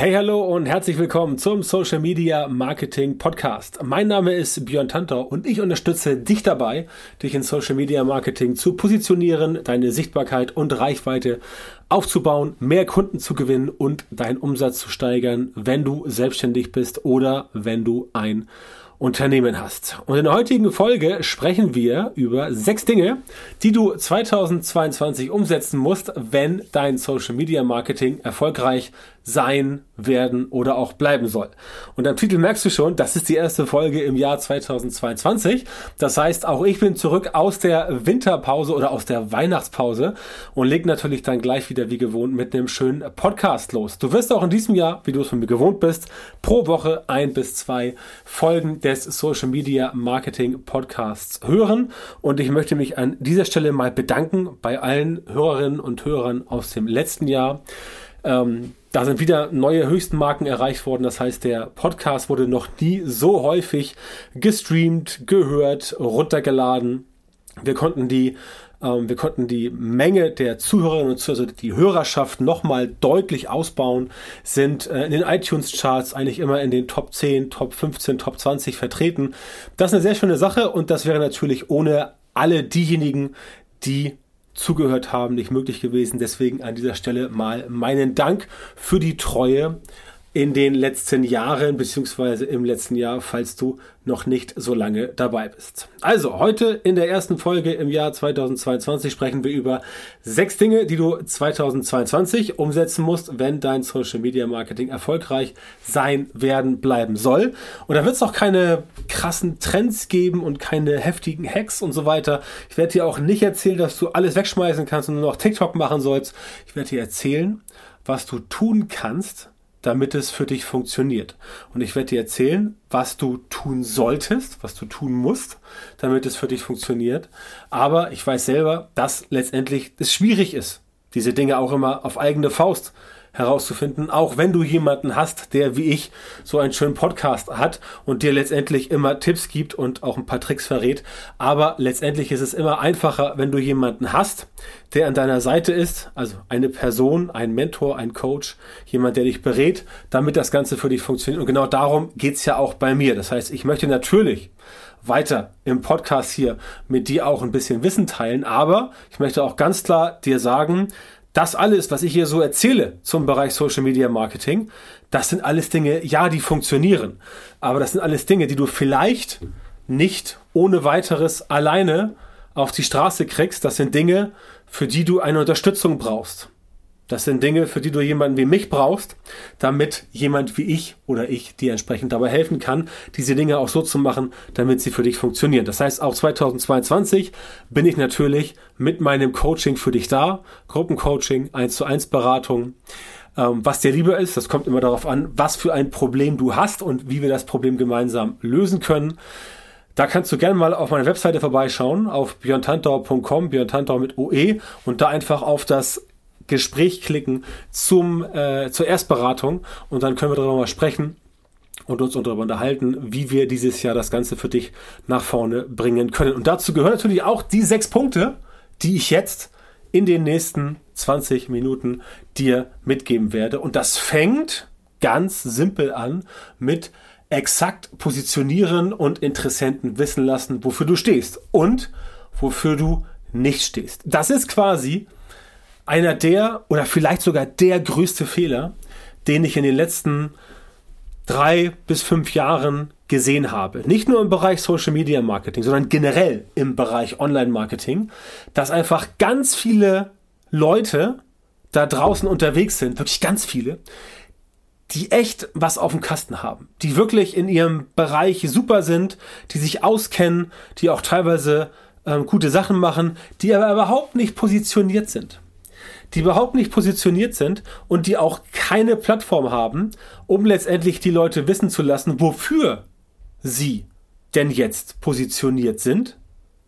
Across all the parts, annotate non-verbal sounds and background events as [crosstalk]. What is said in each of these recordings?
Hey, hallo und herzlich willkommen zum Social Media Marketing Podcast. Mein Name ist Björn Tantor und ich unterstütze dich dabei, dich in Social Media Marketing zu positionieren, deine Sichtbarkeit und Reichweite aufzubauen, mehr Kunden zu gewinnen und deinen Umsatz zu steigern, wenn du selbstständig bist oder wenn du ein Unternehmen hast. Und in der heutigen Folge sprechen wir über sechs Dinge, die du 2022 umsetzen musst, wenn dein Social Media Marketing erfolgreich sein, werden oder auch bleiben soll. Und am Titel merkst du schon, das ist die erste Folge im Jahr 2022. Das heißt, auch ich bin zurück aus der Winterpause oder aus der Weihnachtspause und leg natürlich dann gleich wieder wie gewohnt mit einem schönen Podcast los. Du wirst auch in diesem Jahr, wie du es von mir gewohnt bist, pro Woche ein bis zwei Folgen des Social Media Marketing Podcasts hören. Und ich möchte mich an dieser Stelle mal bedanken bei allen Hörerinnen und Hörern aus dem letzten Jahr. Ähm, da sind wieder neue Höchstenmarken erreicht worden. Das heißt, der Podcast wurde noch nie so häufig gestreamt, gehört, runtergeladen. Wir konnten die ähm, wir konnten die Menge der Zuhörerinnen und Zuhörer, also die Hörerschaft nochmal deutlich ausbauen, sind äh, in den iTunes-Charts eigentlich immer in den Top 10, Top 15, Top 20 vertreten. Das ist eine sehr schöne Sache und das wäre natürlich ohne alle diejenigen, die zugehört haben, nicht möglich gewesen. Deswegen an dieser Stelle mal meinen Dank für die Treue in den letzten Jahren, beziehungsweise im letzten Jahr, falls du noch nicht so lange dabei bist. Also, heute in der ersten Folge im Jahr 2022 sprechen wir über sechs Dinge, die du 2022 umsetzen musst, wenn dein Social Media Marketing erfolgreich sein, werden, bleiben soll. Und da wird es auch keine krassen Trends geben und keine heftigen Hacks und so weiter. Ich werde dir auch nicht erzählen, dass du alles wegschmeißen kannst und nur noch TikTok machen sollst. Ich werde dir erzählen, was du tun kannst, damit es für dich funktioniert. Und ich werde dir erzählen, was du tun solltest, was du tun musst, damit es für dich funktioniert. Aber ich weiß selber, dass letztendlich es schwierig ist, diese Dinge auch immer auf eigene Faust herauszufinden, auch wenn du jemanden hast, der wie ich so einen schönen Podcast hat und dir letztendlich immer Tipps gibt und auch ein paar Tricks verrät. Aber letztendlich ist es immer einfacher, wenn du jemanden hast, der an deiner Seite ist, also eine Person, ein Mentor, ein Coach, jemand, der dich berät, damit das Ganze für dich funktioniert. Und genau darum geht's ja auch bei mir. Das heißt, ich möchte natürlich weiter im Podcast hier mit dir auch ein bisschen Wissen teilen, aber ich möchte auch ganz klar dir sagen, das alles, was ich hier so erzähle zum Bereich Social Media Marketing, das sind alles Dinge, ja, die funktionieren. Aber das sind alles Dinge, die du vielleicht nicht ohne weiteres alleine auf die Straße kriegst. Das sind Dinge, für die du eine Unterstützung brauchst. Das sind Dinge, für die du jemanden wie mich brauchst, damit jemand wie ich oder ich dir entsprechend dabei helfen kann, diese Dinge auch so zu machen, damit sie für dich funktionieren. Das heißt, auch 2022 bin ich natürlich mit meinem Coaching für dich da. Gruppencoaching, 1 zu 1 Beratung. Ähm, was dir lieber ist, das kommt immer darauf an, was für ein Problem du hast und wie wir das Problem gemeinsam lösen können. Da kannst du gerne mal auf meine Webseite vorbeischauen, auf björntantau.com, björntantau mit OE und da einfach auf das Gespräch klicken zum, äh, zur Erstberatung und dann können wir darüber mal sprechen und uns darüber unterhalten, wie wir dieses Jahr das Ganze für dich nach vorne bringen können. Und dazu gehören natürlich auch die sechs Punkte, die ich jetzt in den nächsten 20 Minuten dir mitgeben werde. Und das fängt ganz simpel an mit exakt positionieren und Interessenten wissen lassen, wofür du stehst und wofür du nicht stehst. Das ist quasi einer der oder vielleicht sogar der größte Fehler, den ich in den letzten drei bis fünf Jahren gesehen habe. Nicht nur im Bereich Social Media Marketing, sondern generell im Bereich Online Marketing, dass einfach ganz viele Leute da draußen unterwegs sind, wirklich ganz viele, die echt was auf dem Kasten haben, die wirklich in ihrem Bereich super sind, die sich auskennen, die auch teilweise ähm, gute Sachen machen, die aber überhaupt nicht positioniert sind die überhaupt nicht positioniert sind und die auch keine Plattform haben, um letztendlich die Leute wissen zu lassen, wofür sie denn jetzt positioniert sind,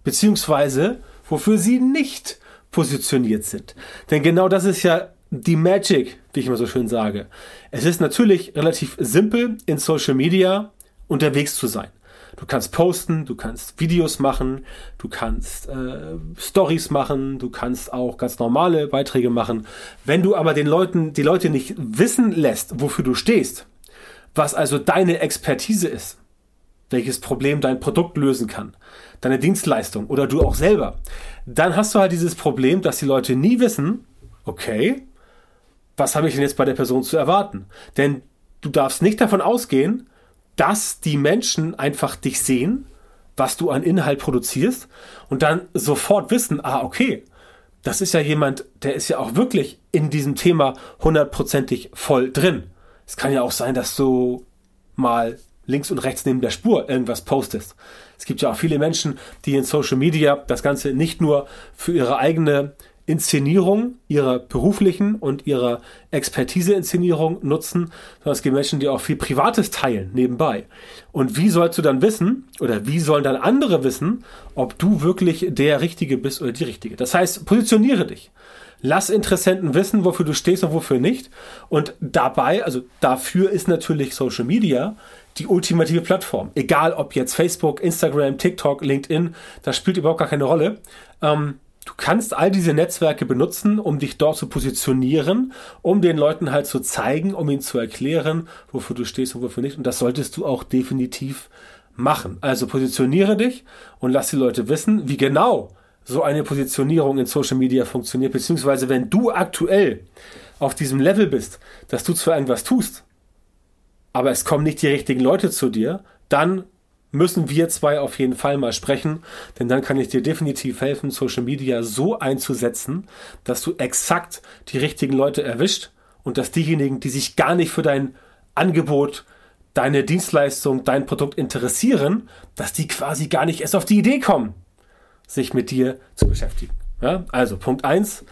beziehungsweise wofür sie nicht positioniert sind. Denn genau das ist ja die Magic, wie ich immer so schön sage. Es ist natürlich relativ simpel, in Social Media unterwegs zu sein. Du kannst posten, du kannst Videos machen, du kannst äh, Stories machen, du kannst auch ganz normale Beiträge machen. Wenn du aber den Leuten, die Leute nicht wissen lässt, wofür du stehst, was also deine Expertise ist, welches Problem dein Produkt lösen kann, deine Dienstleistung oder du auch selber, dann hast du halt dieses Problem, dass die Leute nie wissen, okay, was habe ich denn jetzt bei der Person zu erwarten? Denn du darfst nicht davon ausgehen, dass die Menschen einfach dich sehen, was du an Inhalt produzierst und dann sofort wissen, ah, okay, das ist ja jemand, der ist ja auch wirklich in diesem Thema hundertprozentig voll drin. Es kann ja auch sein, dass du mal links und rechts neben der Spur irgendwas postest. Es gibt ja auch viele Menschen, die in Social Media das Ganze nicht nur für ihre eigene Inszenierung ihrer beruflichen und ihrer Expertise-Inszenierung nutzen, sondern es gibt Menschen, die auch viel Privates teilen nebenbei. Und wie sollst du dann wissen, oder wie sollen dann andere wissen, ob du wirklich der Richtige bist oder die Richtige? Das heißt, positioniere dich. Lass Interessenten wissen, wofür du stehst und wofür nicht. Und dabei, also dafür ist natürlich Social Media die ultimative Plattform. Egal ob jetzt Facebook, Instagram, TikTok, LinkedIn, das spielt überhaupt gar keine Rolle. Ähm, du kannst all diese Netzwerke benutzen, um dich dort zu positionieren, um den Leuten halt zu zeigen, um ihnen zu erklären, wofür du stehst und wofür nicht. Und das solltest du auch definitiv machen. Also positioniere dich und lass die Leute wissen, wie genau so eine Positionierung in Social Media funktioniert, beziehungsweise wenn du aktuell auf diesem Level bist, dass du zwar irgendwas tust, aber es kommen nicht die richtigen Leute zu dir, dann müssen wir zwei auf jeden Fall mal sprechen, denn dann kann ich dir definitiv helfen, Social Media so einzusetzen, dass du exakt die richtigen Leute erwischt und dass diejenigen, die sich gar nicht für dein Angebot, deine Dienstleistung, dein Produkt interessieren, dass die quasi gar nicht erst auf die Idee kommen, sich mit dir zu beschäftigen. Ja? Also Punkt eins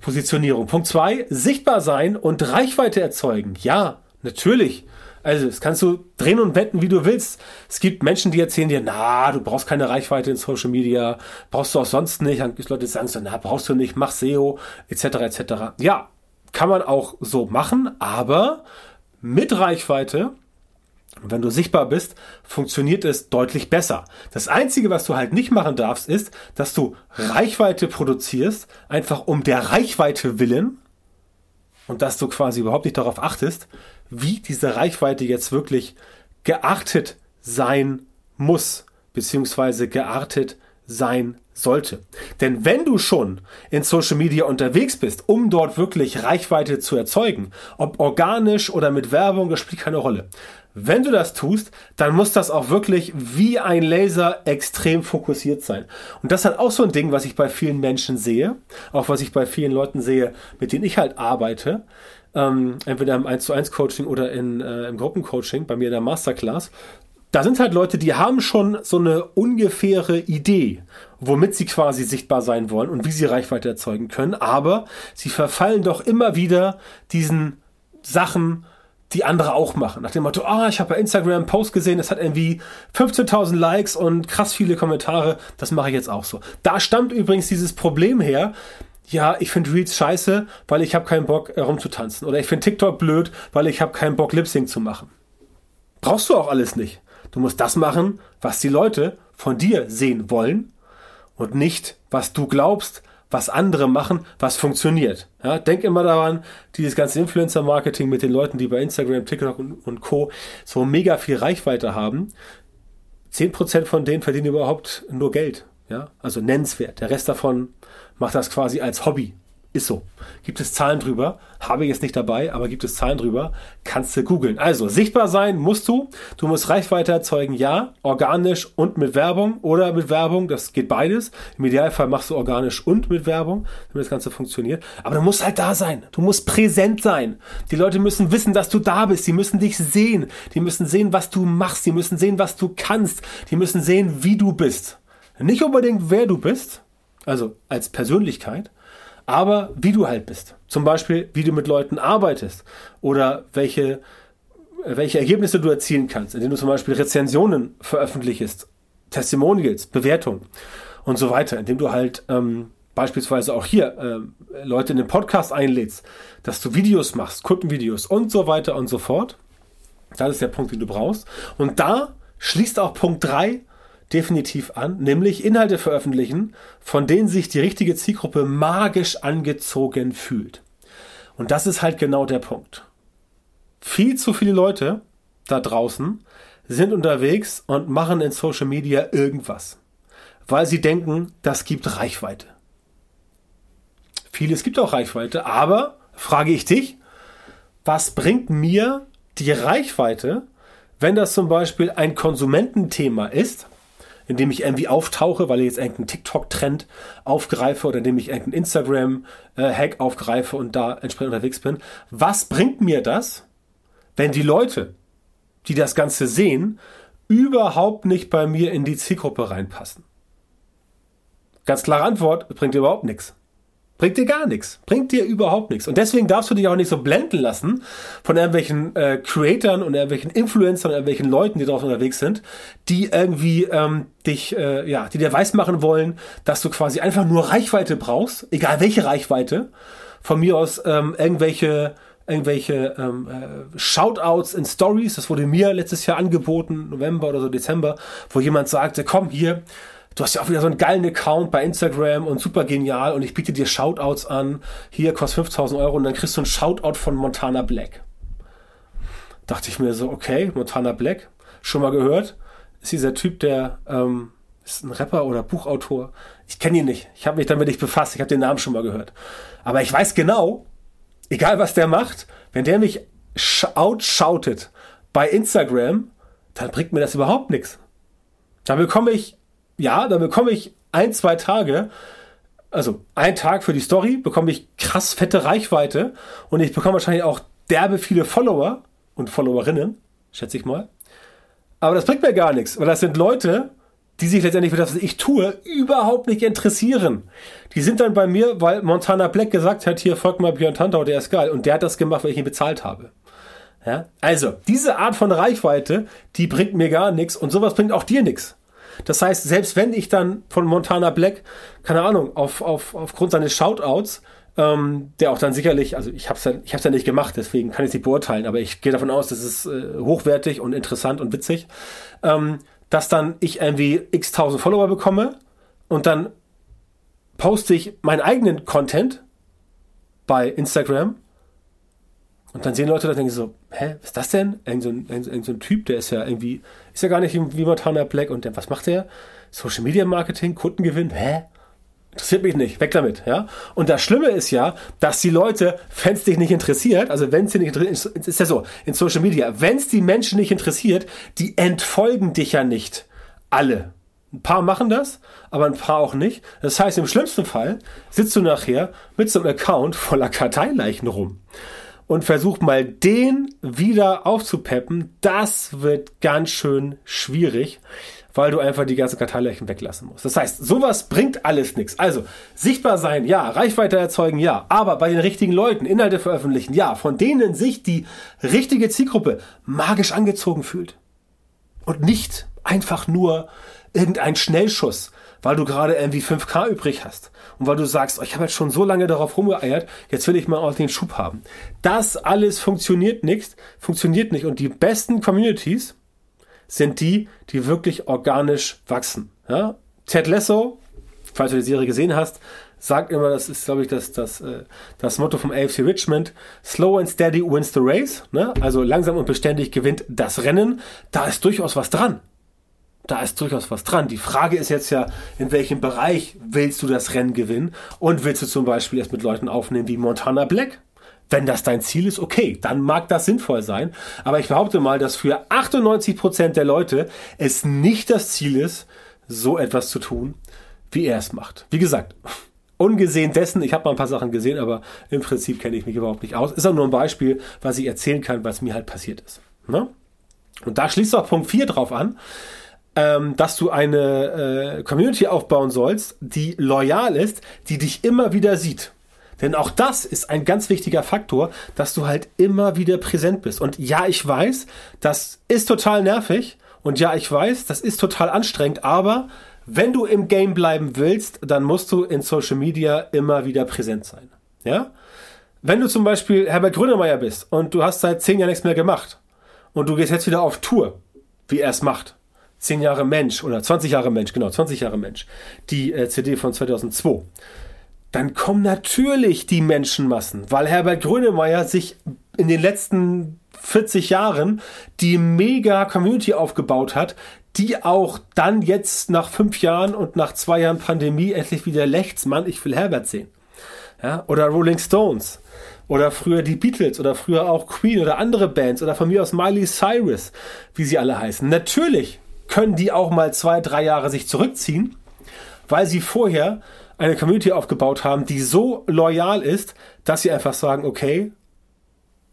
Positionierung. Punkt zwei sichtbar sein und Reichweite erzeugen. Ja, natürlich also, das kannst du drehen und wetten, wie du willst. Es gibt Menschen, die erzählen dir, na, du brauchst keine Reichweite in Social Media, brauchst du auch sonst nicht. Dann gibt Leute, die sagen so, na, brauchst du nicht, mach SEO, etc., etc. Ja, kann man auch so machen, aber mit Reichweite wenn du sichtbar bist, funktioniert es deutlich besser. Das Einzige, was du halt nicht machen darfst, ist, dass du Reichweite produzierst, einfach um der Reichweite willen und dass du quasi überhaupt nicht darauf achtest, wie diese Reichweite jetzt wirklich geartet sein muss, beziehungsweise geartet sein sollte. Denn wenn du schon in Social Media unterwegs bist, um dort wirklich Reichweite zu erzeugen, ob organisch oder mit Werbung, das spielt keine Rolle. Wenn du das tust, dann muss das auch wirklich wie ein Laser extrem fokussiert sein. Und das ist halt auch so ein Ding, was ich bei vielen Menschen sehe, auch was ich bei vielen Leuten sehe, mit denen ich halt arbeite, ähm, entweder im 1 zu 1 Coaching oder in, äh, im Gruppencoaching, bei mir in der Masterclass. Da sind halt Leute, die haben schon so eine ungefähre Idee, womit sie quasi sichtbar sein wollen und wie sie Reichweite erzeugen können, aber sie verfallen doch immer wieder diesen Sachen, die andere auch machen. Nach dem Motto, ah, ich habe bei Instagram einen Post gesehen, das hat irgendwie 15.000 Likes und krass viele Kommentare, das mache ich jetzt auch so. Da stammt übrigens dieses Problem her, ja, ich finde Reels scheiße, weil ich habe keinen Bock herumzutanzen. Oder ich finde TikTok blöd, weil ich habe keinen Bock Lip Sync zu machen. Brauchst du auch alles nicht. Du musst das machen, was die Leute von dir sehen wollen und nicht, was du glaubst, was andere machen, was funktioniert. Ja, denk immer daran, dieses ganze Influencer-Marketing mit den Leuten, die bei Instagram, TikTok und, und Co. so mega viel Reichweite haben. 10% von denen verdienen überhaupt nur Geld. Ja, also nennenswert. Der Rest davon macht das quasi als Hobby. Ist so. Gibt es Zahlen drüber? Habe ich jetzt nicht dabei, aber gibt es Zahlen drüber? Kannst du googeln. Also, sichtbar sein musst du. Du musst Reichweite erzeugen, ja. Organisch und mit Werbung oder mit Werbung. Das geht beides. Im Idealfall machst du organisch und mit Werbung, damit das Ganze funktioniert. Aber du musst halt da sein. Du musst präsent sein. Die Leute müssen wissen, dass du da bist. Die müssen dich sehen. Die müssen sehen, was du machst. Die müssen sehen, was du kannst. Die müssen sehen, wie du bist. Nicht unbedingt, wer du bist, also als Persönlichkeit, aber wie du halt bist. Zum Beispiel, wie du mit Leuten arbeitest oder welche, welche Ergebnisse du erzielen kannst, indem du zum Beispiel Rezensionen veröffentlichst, Testimonials, Bewertungen und so weiter, indem du halt ähm, beispielsweise auch hier äh, Leute in den Podcast einlädst, dass du Videos machst, Kundenvideos und so weiter und so fort. Das ist der Punkt, den du brauchst. Und da schließt auch Punkt 3 definitiv an, nämlich Inhalte veröffentlichen, von denen sich die richtige Zielgruppe magisch angezogen fühlt. Und das ist halt genau der Punkt. Viel zu viele Leute da draußen sind unterwegs und machen in Social Media irgendwas, weil sie denken, das gibt Reichweite. Vieles gibt auch Reichweite, aber frage ich dich, was bringt mir die Reichweite, wenn das zum Beispiel ein Konsumententhema ist, in dem ich irgendwie auftauche, weil ich jetzt irgendeinen TikTok-Trend aufgreife oder indem ich irgendeinen Instagram-Hack aufgreife und da entsprechend unterwegs bin. Was bringt mir das, wenn die Leute, die das Ganze sehen, überhaupt nicht bei mir in die Zielgruppe reinpassen? Ganz klare Antwort, bringt überhaupt nichts. Bringt dir gar nichts. Bringt dir überhaupt nichts. Und deswegen darfst du dich auch nicht so blenden lassen von irgendwelchen äh, Creatern und irgendwelchen Influencern, irgendwelchen Leuten, die draußen unterwegs sind, die irgendwie ähm, dich, äh, ja, die dir weismachen wollen, dass du quasi einfach nur Reichweite brauchst, egal welche Reichweite. Von mir aus ähm, irgendwelche irgendwelche ähm, äh, Shoutouts in Stories, das wurde mir letztes Jahr angeboten, November oder so Dezember, wo jemand sagte, komm hier, du hast ja auch wieder so einen geilen Account bei Instagram und super genial und ich biete dir Shoutouts an. Hier kostet 5000 Euro und dann kriegst du einen Shoutout von Montana Black. Dachte ich mir so, okay, Montana Black, schon mal gehört. Ist dieser Typ, der ähm, ist ein Rapper oder Buchautor. Ich kenne ihn nicht. Ich habe mich damit nicht befasst. Ich habe den Namen schon mal gehört. Aber ich weiß genau, egal was der macht, wenn der mich outshoutet bei Instagram, dann bringt mir das überhaupt nichts. Dann bekomme ich ja, dann bekomme ich ein, zwei Tage, also ein Tag für die Story, bekomme ich krass fette Reichweite und ich bekomme wahrscheinlich auch derbe viele Follower und Followerinnen, schätze ich mal. Aber das bringt mir gar nichts, weil das sind Leute, die sich letztendlich für das, was ich tue, überhaupt nicht interessieren. Die sind dann bei mir, weil Montana Black gesagt hat, hier folgt mal Björn Tantau, der ist geil. Und der hat das gemacht, weil ich ihn bezahlt habe. Ja? Also, diese Art von Reichweite, die bringt mir gar nichts und sowas bringt auch dir nichts. Das heißt, selbst wenn ich dann von Montana Black, keine Ahnung, auf, auf, aufgrund seines Shoutouts, ähm, der auch dann sicherlich, also ich habe es ja, ich hab's ja nicht gemacht, deswegen kann ich es nicht beurteilen, aber ich gehe davon aus, das ist äh, hochwertig und interessant und witzig, ähm, dass dann ich irgendwie x tausend Follower bekomme und dann poste ich meinen eigenen Content bei Instagram und dann sehen Leute da denken so, hä, was ist das denn? Irgend so ein, irgend so ein Typ, der ist ja irgendwie, ist ja gar nicht wie Montana Black und der, was macht der? Social Media Marketing, Kundengewinn, hä? Interessiert mich nicht, weg damit, ja. Und das Schlimme ist ja, dass die Leute, wenn es dich nicht interessiert, also wenn es dich nicht interessiert, ist ja so, in Social Media, wenn es die Menschen nicht interessiert, die entfolgen dich ja nicht. Alle. Ein paar machen das, aber ein paar auch nicht. Das heißt, im schlimmsten Fall sitzt du nachher mit so einem Account voller Karteileichen rum und versuch mal den wieder aufzupeppen. Das wird ganz schön schwierig, weil du einfach die ganzen Karteileichen weglassen musst. Das heißt, sowas bringt alles nichts. Also, sichtbar sein, ja, Reichweite erzeugen, ja, aber bei den richtigen Leuten Inhalte veröffentlichen, ja, von denen sich die richtige Zielgruppe magisch angezogen fühlt. Und nicht einfach nur irgendein Schnellschuss, weil du gerade irgendwie 5K übrig hast und weil du sagst, oh, ich habe jetzt schon so lange darauf rumgeeiert, jetzt will ich mal auch den Schub haben. Das alles funktioniert nicht, funktioniert nicht und die besten Communities sind die, die wirklich organisch wachsen. Ja? Ted Lasso, falls du die Serie gesehen hast, sagt immer, das ist, glaube ich, das, das, äh, das Motto vom AFC Richmond, Slow and Steady wins the race. Ne? Also langsam und beständig gewinnt das Rennen. Da ist durchaus was dran da ist durchaus was dran. Die Frage ist jetzt ja, in welchem Bereich willst du das Rennen gewinnen? Und willst du zum Beispiel erst mit Leuten aufnehmen wie Montana Black? Wenn das dein Ziel ist, okay, dann mag das sinnvoll sein. Aber ich behaupte mal, dass für 98 Prozent der Leute es nicht das Ziel ist, so etwas zu tun, wie er es macht. Wie gesagt, ungesehen dessen, ich habe mal ein paar Sachen gesehen, aber im Prinzip kenne ich mich überhaupt nicht aus. Ist auch nur ein Beispiel, was ich erzählen kann, was mir halt passiert ist. Ne? Und da schließt auch Punkt 4 drauf an ähm, dass du eine äh, Community aufbauen sollst, die loyal ist, die dich immer wieder sieht. Denn auch das ist ein ganz wichtiger Faktor, dass du halt immer wieder präsent bist. Und ja, ich weiß, das ist total nervig. Und ja, ich weiß, das ist total anstrengend. Aber wenn du im Game bleiben willst, dann musst du in Social Media immer wieder präsent sein. Ja? Wenn du zum Beispiel Herbert Grönemeyer bist und du hast seit zehn Jahren nichts mehr gemacht und du gehst jetzt wieder auf Tour, wie er es macht, 10 Jahre Mensch oder 20 Jahre Mensch, genau, 20 Jahre Mensch, die äh, CD von 2002, dann kommen natürlich die Menschenmassen, weil Herbert Grönemeyer sich in den letzten 40 Jahren die mega Community aufgebaut hat, die auch dann jetzt nach fünf Jahren und nach zwei Jahren Pandemie endlich wieder lächzt, Mann, ich will Herbert sehen. Ja, oder Rolling Stones. Oder früher die Beatles oder früher auch Queen oder andere Bands oder von mir aus Miley Cyrus, wie sie alle heißen. Natürlich können die auch mal zwei, drei Jahre sich zurückziehen, weil sie vorher eine Community aufgebaut haben, die so loyal ist, dass sie einfach sagen, okay,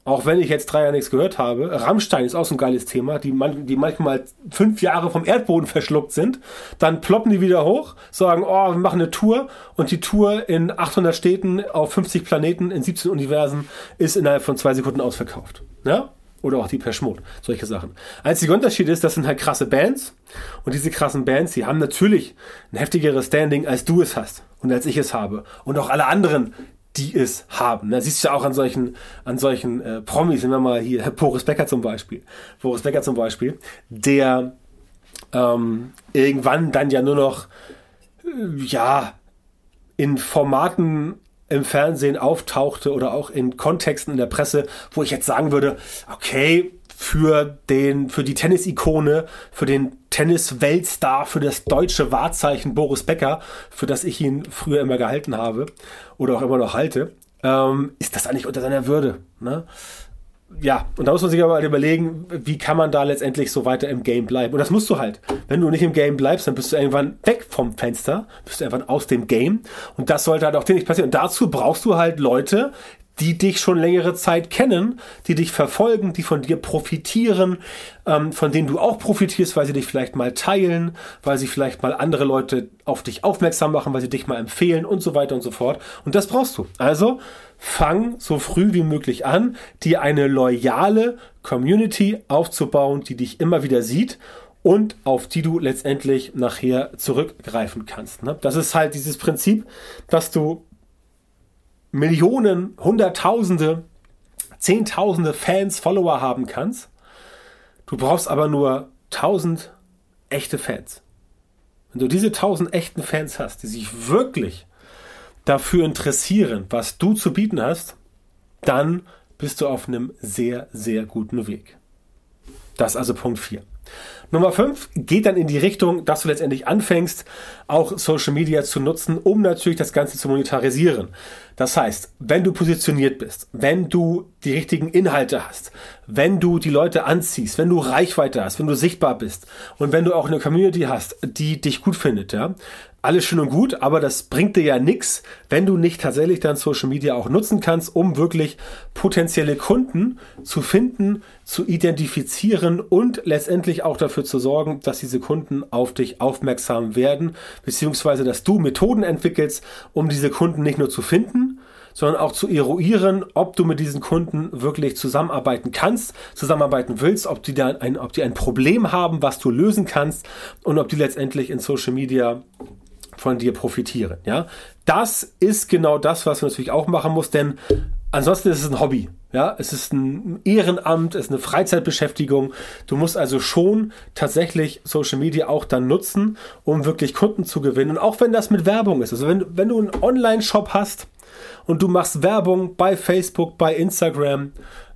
auch wenn ich jetzt drei Jahre nichts gehört habe, Rammstein ist auch so ein geiles Thema, die, man, die manchmal fünf Jahre vom Erdboden verschluckt sind, dann ploppen die wieder hoch, sagen, oh, wir machen eine Tour und die Tour in 800 Städten auf 50 Planeten in 17 Universen ist innerhalb von zwei Sekunden ausverkauft. Ja? Oder auch die Peschmod, solche Sachen. Einziger Unterschied ist, das sind halt krasse Bands und diese krassen Bands, die haben natürlich ein heftigeres Standing, als du es hast und als ich es habe und auch alle anderen, die es haben. Da siehst du ja auch an solchen, an solchen äh, Promis, nehmen wir mal hier [laughs] Boris Becker zum Beispiel. Boris Becker zum Beispiel, der ähm, irgendwann dann ja nur noch äh, ja in Formaten im Fernsehen auftauchte oder auch in Kontexten in der Presse, wo ich jetzt sagen würde, okay, für den, für die Tennis-Ikone, für den Tennis-Weltstar, für das deutsche Wahrzeichen Boris Becker, für das ich ihn früher immer gehalten habe oder auch immer noch halte, ähm, ist das eigentlich unter seiner Würde. Ne? Ja, und da muss man sich aber halt überlegen, wie kann man da letztendlich so weiter im Game bleiben. Und das musst du halt. Wenn du nicht im Game bleibst, dann bist du irgendwann weg vom Fenster, bist du irgendwann aus dem Game. Und das sollte halt auch dir nicht passieren. Und dazu brauchst du halt Leute, die dich schon längere Zeit kennen, die dich verfolgen, die von dir profitieren, ähm, von denen du auch profitierst, weil sie dich vielleicht mal teilen, weil sie vielleicht mal andere Leute auf dich aufmerksam machen, weil sie dich mal empfehlen und so weiter und so fort. Und das brauchst du. Also fang so früh wie möglich an, dir eine loyale Community aufzubauen, die dich immer wieder sieht und auf die du letztendlich nachher zurückgreifen kannst. Ne? Das ist halt dieses Prinzip, dass du Millionen, Hunderttausende, Zehntausende Fans, Follower haben kannst. Du brauchst aber nur tausend echte Fans. Wenn du diese tausend echten Fans hast, die sich wirklich dafür interessieren, was du zu bieten hast, dann bist du auf einem sehr, sehr guten Weg. Das also Punkt 4. Nummer 5 geht dann in die Richtung, dass du letztendlich anfängst, auch Social Media zu nutzen, um natürlich das Ganze zu monetarisieren. Das heißt, wenn du positioniert bist, wenn du die richtigen Inhalte hast, wenn du die Leute anziehst, wenn du Reichweite hast, wenn du sichtbar bist und wenn du auch eine Community hast, die dich gut findet, ja, alles schön und gut, aber das bringt dir ja nichts, wenn du nicht tatsächlich dann Social Media auch nutzen kannst, um wirklich potenzielle Kunden zu finden, zu identifizieren und letztendlich auch dafür zu sorgen, dass diese Kunden auf dich aufmerksam werden, beziehungsweise dass du Methoden entwickelst, um diese Kunden nicht nur zu finden, sondern auch zu eruieren, ob du mit diesen Kunden wirklich zusammenarbeiten kannst, zusammenarbeiten willst, ob die, da ein, ob die ein Problem haben, was du lösen kannst und ob die letztendlich in Social Media von dir profitieren. Ja, das ist genau das, was man natürlich auch machen muss, denn ansonsten ist es ein Hobby. Ja, es ist ein Ehrenamt, es ist eine Freizeitbeschäftigung. Du musst also schon tatsächlich Social Media auch dann nutzen, um wirklich Kunden zu gewinnen. Und auch wenn das mit Werbung ist. Also wenn, wenn du einen Online-Shop hast und du machst Werbung bei Facebook, bei Instagram,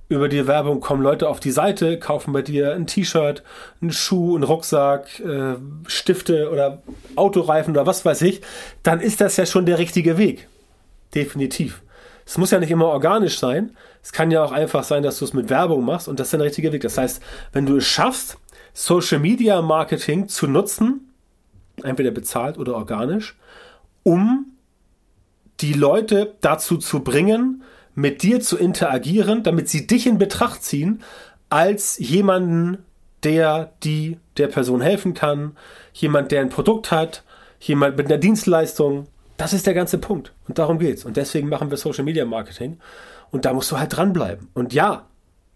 über die Werbung kommen Leute auf die Seite, kaufen bei dir ein T-Shirt, einen Schuh, einen Rucksack, äh, Stifte oder Autoreifen oder was weiß ich, dann ist das ja schon der richtige Weg. Definitiv. Es muss ja nicht immer organisch sein. Es kann ja auch einfach sein, dass du es mit Werbung machst und das ist der richtige Weg. Das heißt, wenn du es schaffst, Social Media Marketing zu nutzen, entweder bezahlt oder organisch, um die Leute dazu zu bringen, mit dir zu interagieren, damit sie dich in Betracht ziehen als jemanden, der die der Person helfen kann, jemand, der ein Produkt hat, jemand mit einer Dienstleistung. Das ist der ganze Punkt. Und darum geht's. Und deswegen machen wir Social Media Marketing. Und da musst du halt dranbleiben. Und ja,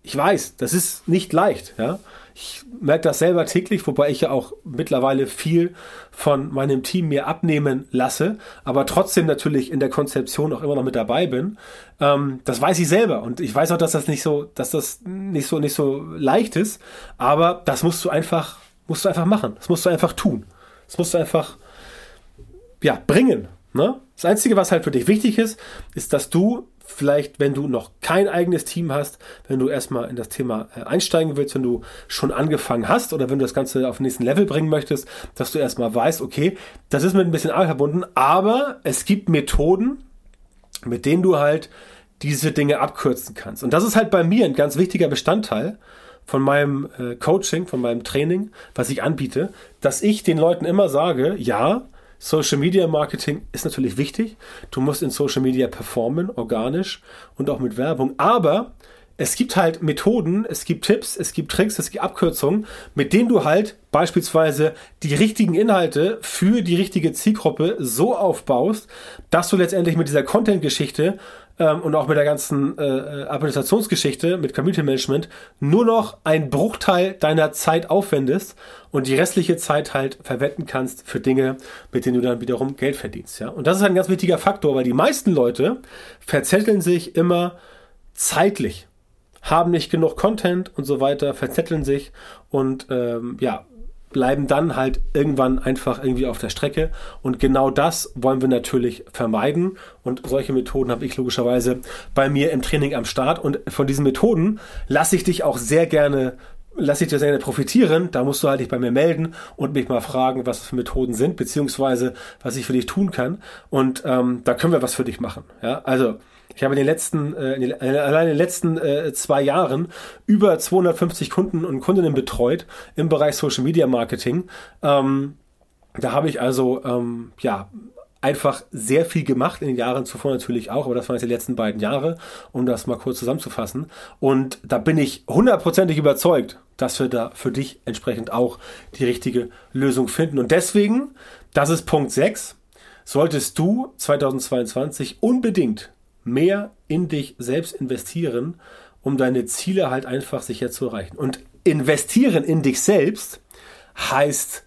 ich weiß, das ist nicht leicht, ja. Ich merke das selber täglich, wobei ich ja auch mittlerweile viel von meinem Team mir abnehmen lasse, aber trotzdem natürlich in der Konzeption auch immer noch mit dabei bin. Ähm, das weiß ich selber und ich weiß auch, dass das nicht so, dass das nicht so, nicht so leicht ist, aber das musst du einfach musst du einfach machen. Das musst du einfach tun. Das musst du einfach, ja, bringen. Ne? Das Einzige, was halt für dich wichtig ist, ist, dass du vielleicht, wenn du noch kein eigenes Team hast, wenn du erstmal in das Thema äh, einsteigen willst, wenn du schon angefangen hast oder wenn du das Ganze auf den nächsten Level bringen möchtest, dass du erstmal weißt, okay, das ist mit ein bisschen Arbeit verbunden, aber es gibt Methoden, mit denen du halt diese Dinge abkürzen kannst. Und das ist halt bei mir ein ganz wichtiger Bestandteil von meinem äh, Coaching, von meinem Training, was ich anbiete, dass ich den Leuten immer sage, ja, Social Media Marketing ist natürlich wichtig. Du musst in Social Media performen, organisch und auch mit Werbung. Aber es gibt halt Methoden, es gibt Tipps, es gibt Tricks, es gibt Abkürzungen, mit denen du halt beispielsweise die richtigen Inhalte für die richtige Zielgruppe so aufbaust, dass du letztendlich mit dieser Content-Geschichte ähm, und auch mit der ganzen äh, äh, Administrationsgeschichte mit Community Management nur noch ein Bruchteil deiner Zeit aufwendest und die restliche Zeit halt verwenden kannst für Dinge, mit denen du dann wiederum Geld verdienst. Ja? Und das ist ein ganz wichtiger Faktor, weil die meisten Leute verzetteln sich immer zeitlich haben nicht genug Content und so weiter, verzetteln sich und ähm, ja, bleiben dann halt irgendwann einfach irgendwie auf der Strecke. Und genau das wollen wir natürlich vermeiden. Und solche Methoden habe ich logischerweise bei mir im Training am Start. Und von diesen Methoden lasse ich dich auch sehr gerne lasse ich dir sehr gerne profitieren. Da musst du halt dich bei mir melden und mich mal fragen, was für Methoden sind, beziehungsweise was ich für dich tun kann. Und ähm, da können wir was für dich machen. Ja, also ich habe in den letzten, äh, in den, äh, allein in den letzten äh, zwei Jahren über 250 Kunden und Kundinnen betreut im Bereich Social Media Marketing. Ähm, da habe ich also ähm, ja einfach sehr viel gemacht in den Jahren zuvor natürlich auch, aber das waren jetzt die letzten beiden Jahre, um das mal kurz zusammenzufassen. Und da bin ich hundertprozentig überzeugt, dass wir da für dich entsprechend auch die richtige Lösung finden. Und deswegen, das ist Punkt 6, solltest du 2022 unbedingt mehr in dich selbst investieren, um deine Ziele halt einfach sicher zu erreichen. Und investieren in dich selbst heißt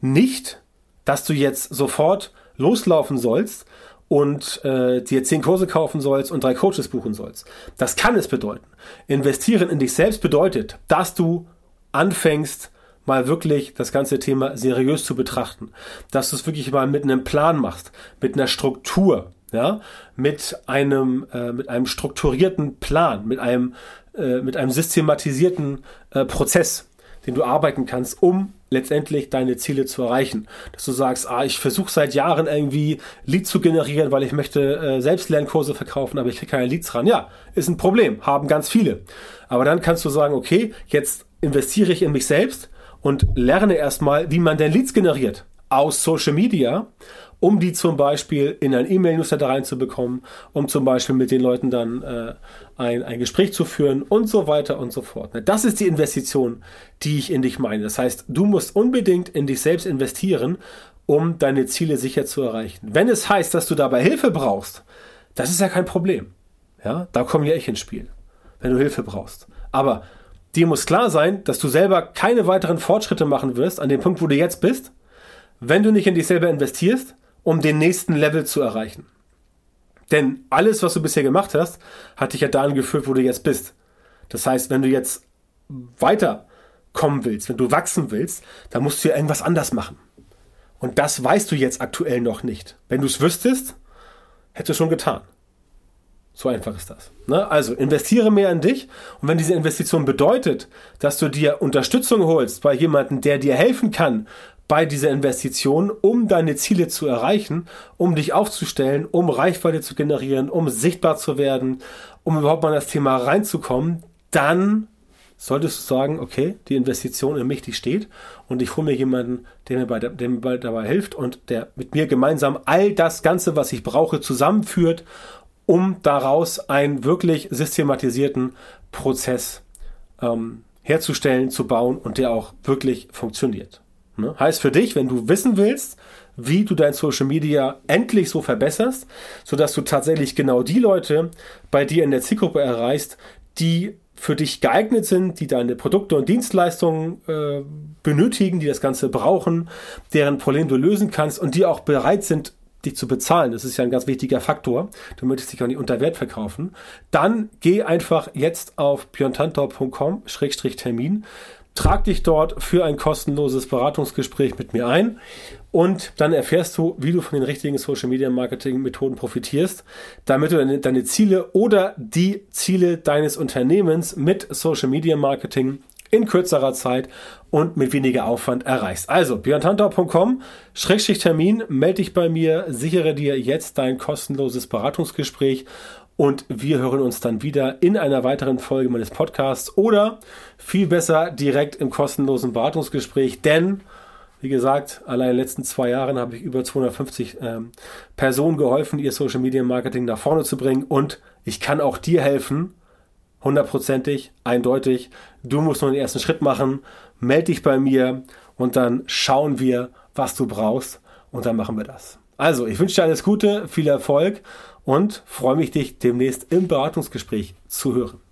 nicht, dass du jetzt sofort loslaufen sollst und äh, dir zehn Kurse kaufen sollst und drei Coaches buchen sollst. Das kann es bedeuten. Investieren in dich selbst bedeutet, dass du anfängst, mal wirklich das ganze Thema seriös zu betrachten. Dass du es wirklich mal mit einem Plan machst, mit einer Struktur, ja, mit einem, äh, mit einem strukturierten Plan, mit einem, äh, mit einem systematisierten äh, Prozess, den du arbeiten kannst, um letztendlich deine Ziele zu erreichen. Dass du sagst, ah, ich versuche seit Jahren irgendwie Leads zu generieren, weil ich möchte äh, Selbstlernkurse verkaufen, aber ich kriege keine Leads ran. Ja, ist ein Problem, haben ganz viele. Aber dann kannst du sagen, okay, jetzt investiere ich in mich selbst und lerne erstmal, wie man denn Leads generiert aus Social Media um die zum Beispiel in ein E-Mail-Newsletter reinzubekommen, um zum Beispiel mit den Leuten dann äh, ein, ein Gespräch zu führen und so weiter und so fort. Das ist die Investition, die ich in dich meine. Das heißt, du musst unbedingt in dich selbst investieren, um deine Ziele sicher zu erreichen. Wenn es heißt, dass du dabei Hilfe brauchst, das ist ja kein Problem. Ja, da komme ja ich ins Spiel, wenn du Hilfe brauchst. Aber dir muss klar sein, dass du selber keine weiteren Fortschritte machen wirst an dem Punkt, wo du jetzt bist, wenn du nicht in dich selber investierst um den nächsten Level zu erreichen. Denn alles, was du bisher gemacht hast, hat dich ja dahin geführt, wo du jetzt bist. Das heißt, wenn du jetzt weiterkommen willst, wenn du wachsen willst, dann musst du ja irgendwas anders machen. Und das weißt du jetzt aktuell noch nicht. Wenn du es wüsstest, hättest du schon getan. So einfach ist das. Ne? Also investiere mehr in dich und wenn diese Investition bedeutet, dass du dir Unterstützung holst bei jemandem, der dir helfen kann, bei dieser Investition, um deine Ziele zu erreichen, um dich aufzustellen, um Reichweite zu generieren, um sichtbar zu werden, um überhaupt mal in das Thema reinzukommen, dann solltest du sagen, okay, die Investition in mich, die steht und ich hole mir jemanden, der mir, bei, der mir dabei hilft und der mit mir gemeinsam all das Ganze, was ich brauche, zusammenführt, um daraus einen wirklich systematisierten Prozess ähm, herzustellen, zu bauen und der auch wirklich funktioniert. Ne? Heißt für dich, wenn du wissen willst, wie du dein Social Media endlich so verbesserst, sodass du tatsächlich genau die Leute bei dir in der Zielgruppe erreichst, die für dich geeignet sind, die deine Produkte und Dienstleistungen äh, benötigen, die das Ganze brauchen, deren Problem du lösen kannst und die auch bereit sind, dich zu bezahlen. Das ist ja ein ganz wichtiger Faktor. Du möchtest dich auch nicht unter Wert verkaufen. Dann geh einfach jetzt auf björntantor.com-termin Trag dich dort für ein kostenloses Beratungsgespräch mit mir ein und dann erfährst du, wie du von den richtigen Social Media Marketing Methoden profitierst, damit du deine, deine Ziele oder die Ziele deines Unternehmens mit Social Media Marketing in kürzerer Zeit und mit weniger Aufwand erreichst. Also björntantau.com, Schrägstrich Termin, melde dich bei mir, sichere dir jetzt dein kostenloses Beratungsgespräch und wir hören uns dann wieder in einer weiteren Folge meines Podcasts oder viel besser direkt im kostenlosen Beratungsgespräch, denn wie gesagt, allein in den letzten zwei Jahren habe ich über 250 ähm, Personen geholfen, ihr Social Media Marketing nach vorne zu bringen. Und ich kann auch dir helfen, hundertprozentig, eindeutig. Du musst nur den ersten Schritt machen, melde dich bei mir und dann schauen wir, was du brauchst. Und dann machen wir das. Also, ich wünsche dir alles Gute, viel Erfolg und freue mich, dich demnächst im Beratungsgespräch zu hören.